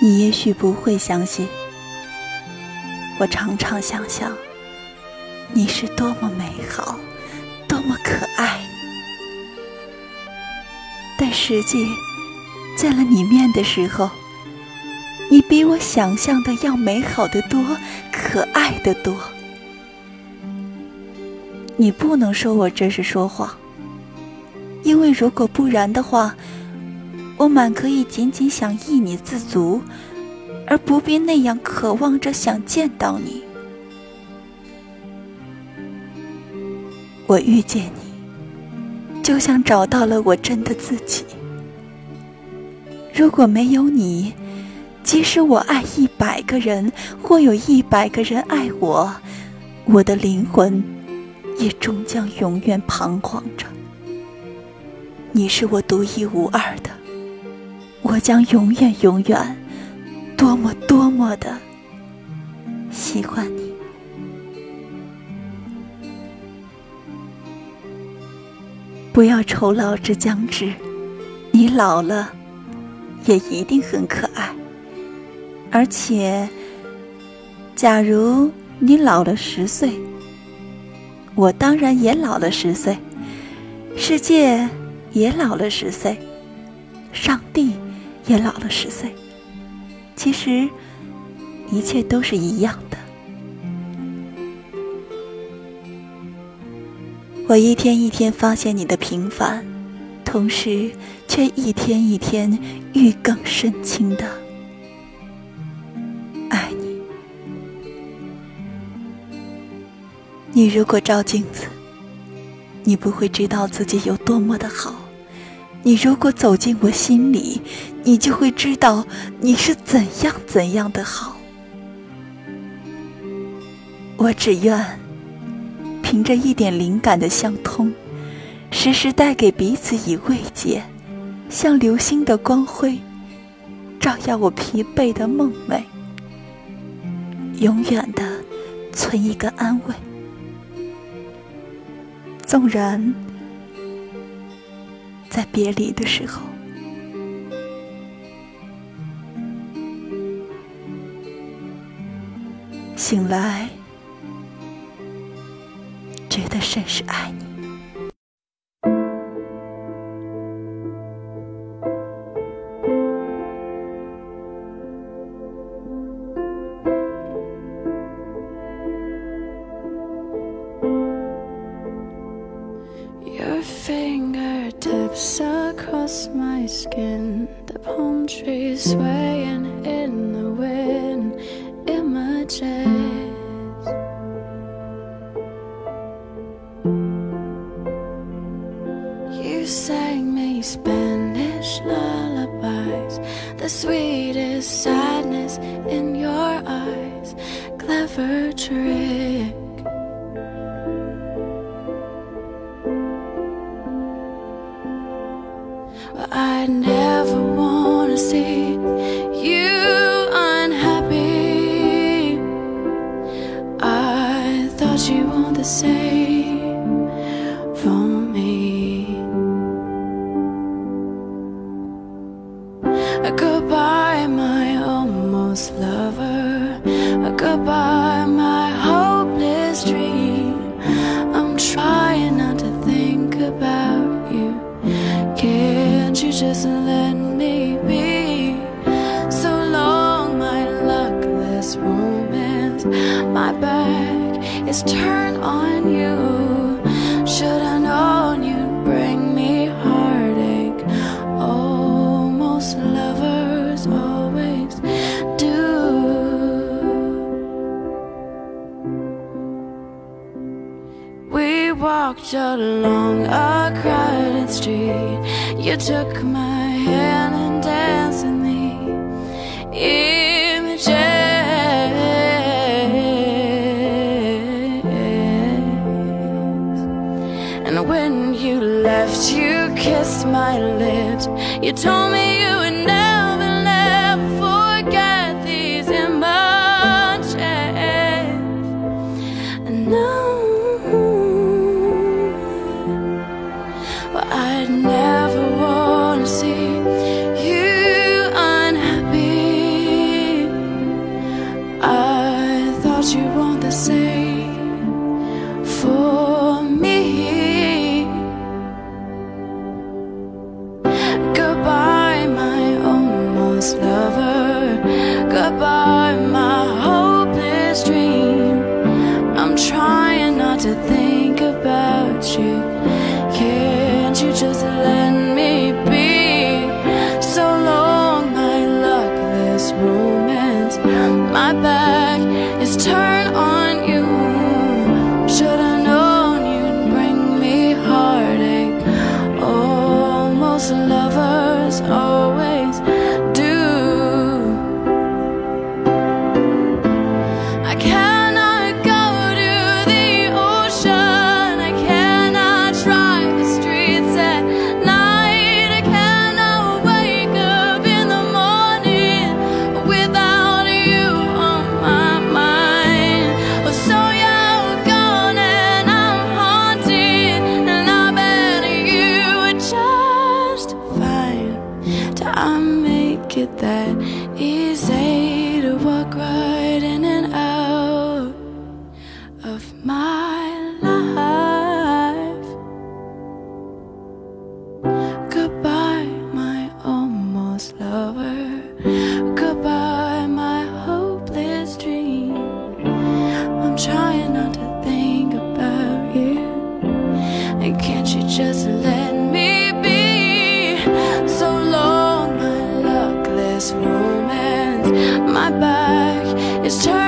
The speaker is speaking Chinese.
你也许不会相信，我常常想象你是多么美好，多么可爱。但实际见了你面的时候，你比我想象的要美好的多，可爱的多。你不能说我这是说谎，因为如果不然的话。我满可以仅仅想依你自足，而不必那样渴望着想见到你。我遇见你，就像找到了我真的自己。如果没有你，即使我爱一百个人，或有一百个人爱我，我的灵魂也终将永远彷徨着。你是我独一无二的。我将永远永远，多么多么的喜欢你。不要愁老之将至，你老了也一定很可爱。而且，假如你老了十岁，我当然也老了十岁，世界也老了十岁，上帝。也老了十岁，其实一切都是一样的。我一天一天发现你的平凡，同时却一天一天愈更深情的爱你。你如果照镜子，你不会知道自己有多么的好。你如果走进我心里，你就会知道你是怎样怎样的好。我只愿凭着一点灵感的相通，时时带给彼此以慰藉，像流星的光辉，照耀我疲惫的梦寐，永远的存一个安慰，纵然。在别离的时候，醒来，觉得甚是爱你。Tips across my skin, the palm trees swaying in the wind, images. You sang me Spanish lullabies, the sweetest sadness in your eyes, clever tricks. I never wanna see you unhappy. I thought you want the same for me. Goodbye, my almost lover. A goodbye, my hopeless dream. I'm trying not to think about just let me be? So long, my luckless romance. My back is turned on you. Should I known you'd bring me heartache? Almost lovers always do. We walked along a crowded street. You took my hand and danced in the images. And when you left, you kissed my lips. You told me you would never, But I never wanna see you unhappy. I thought you want the same for me. Goodbye my almost lover. Goodbye my hopeless dream. I'm trying not to think about you. walk right in and out of my life. Goodbye, my almost lover. Goodbye, my hopeless dream. I'm trying not to think about you. And can't you just let me be so long, my luckless room? my back. Is turned